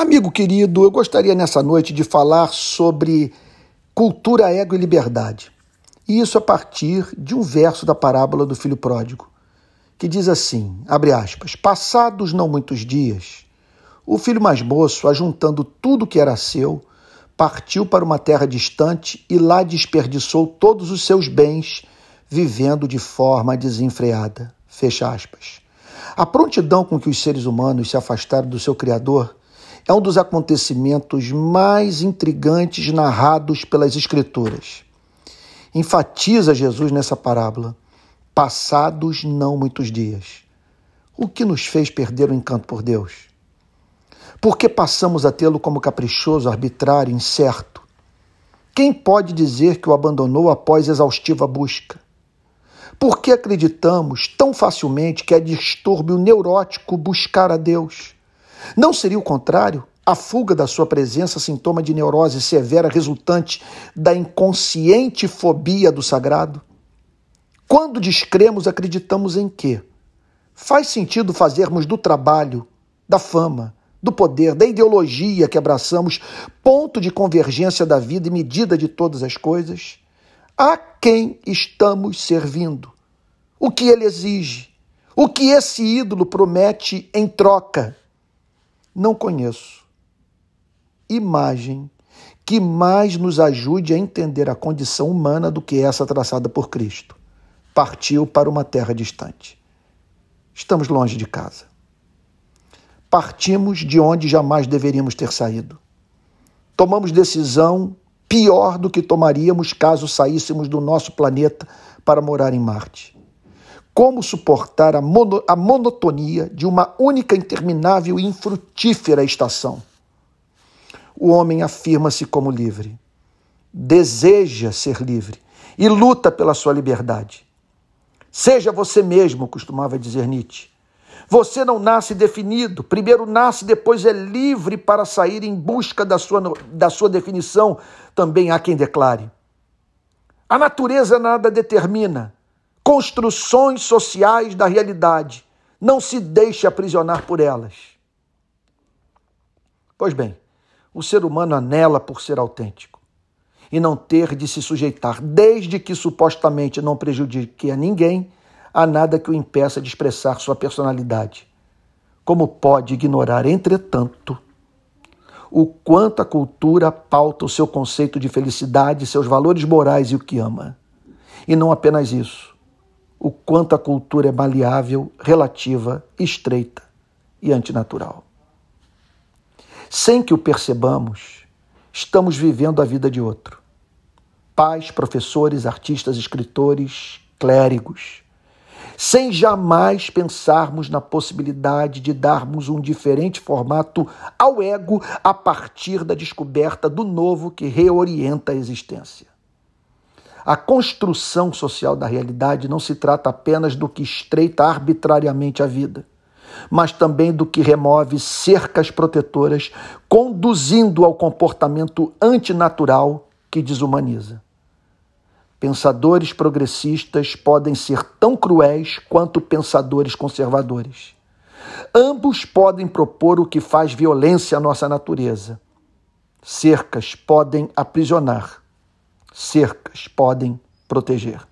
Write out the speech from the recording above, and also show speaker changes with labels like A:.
A: Amigo querido, eu gostaria nessa noite de falar sobre cultura, ego e liberdade. E isso a partir de um verso da parábola do filho pródigo, que diz assim: abre aspas, passados não muitos dias, o filho mais moço, ajuntando tudo que era seu, partiu para uma terra distante e lá desperdiçou todos os seus bens, vivendo de forma desenfreada. Fecha aspas. A prontidão com que os seres humanos se afastaram do seu Criador é um dos acontecimentos mais intrigantes narrados pelas Escrituras. Enfatiza Jesus nessa parábola: passados não muitos dias. O que nos fez perder o encanto por Deus? Por que passamos a tê-lo como caprichoso, arbitrário, incerto? Quem pode dizer que o abandonou após exaustiva busca? Por que acreditamos tão facilmente que é distúrbio neurótico buscar a Deus? Não seria o contrário? A fuga da sua presença, sintoma de neurose severa resultante da inconsciente fobia do sagrado? Quando descremos, acreditamos em quê? Faz sentido fazermos do trabalho, da fama, do poder, da ideologia que abraçamos ponto de convergência da vida e medida de todas as coisas? A quem estamos servindo? O que ele exige? O que esse ídolo promete em troca? Não conheço imagem que mais nos ajude a entender a condição humana do que essa traçada por Cristo. Partiu para uma terra distante. Estamos longe de casa. Partimos de onde jamais deveríamos ter saído. Tomamos decisão pior do que tomaríamos caso saíssemos do nosso planeta para morar em Marte. Como suportar a, mono, a monotonia de uma única, interminável e infrutífera estação? O homem afirma-se como livre, deseja ser livre e luta pela sua liberdade. Seja você mesmo, costumava dizer Nietzsche. Você não nasce definido, primeiro nasce, depois é livre para sair em busca da sua, da sua definição, também há quem declare. A natureza nada determina, construções sociais da realidade. Não se deixe aprisionar por elas. Pois bem, o ser humano anela por ser autêntico e não ter de se sujeitar, desde que supostamente não prejudique a ninguém, a nada que o impeça de expressar sua personalidade. Como pode ignorar, entretanto, o quanto a cultura pauta o seu conceito de felicidade, seus valores morais e o que ama? E não apenas isso o quanto a cultura é maleável, relativa, estreita e antinatural. Sem que o percebamos, estamos vivendo a vida de outro. Pais, professores, artistas, escritores, clérigos, sem jamais pensarmos na possibilidade de darmos um diferente formato ao ego a partir da descoberta do novo que reorienta a existência. A construção social da realidade não se trata apenas do que estreita arbitrariamente a vida, mas também do que remove cercas protetoras, conduzindo ao comportamento antinatural que desumaniza. Pensadores progressistas podem ser tão cruéis quanto pensadores conservadores. Ambos podem propor o que faz violência à nossa natureza. Cercas podem aprisionar cercas podem proteger.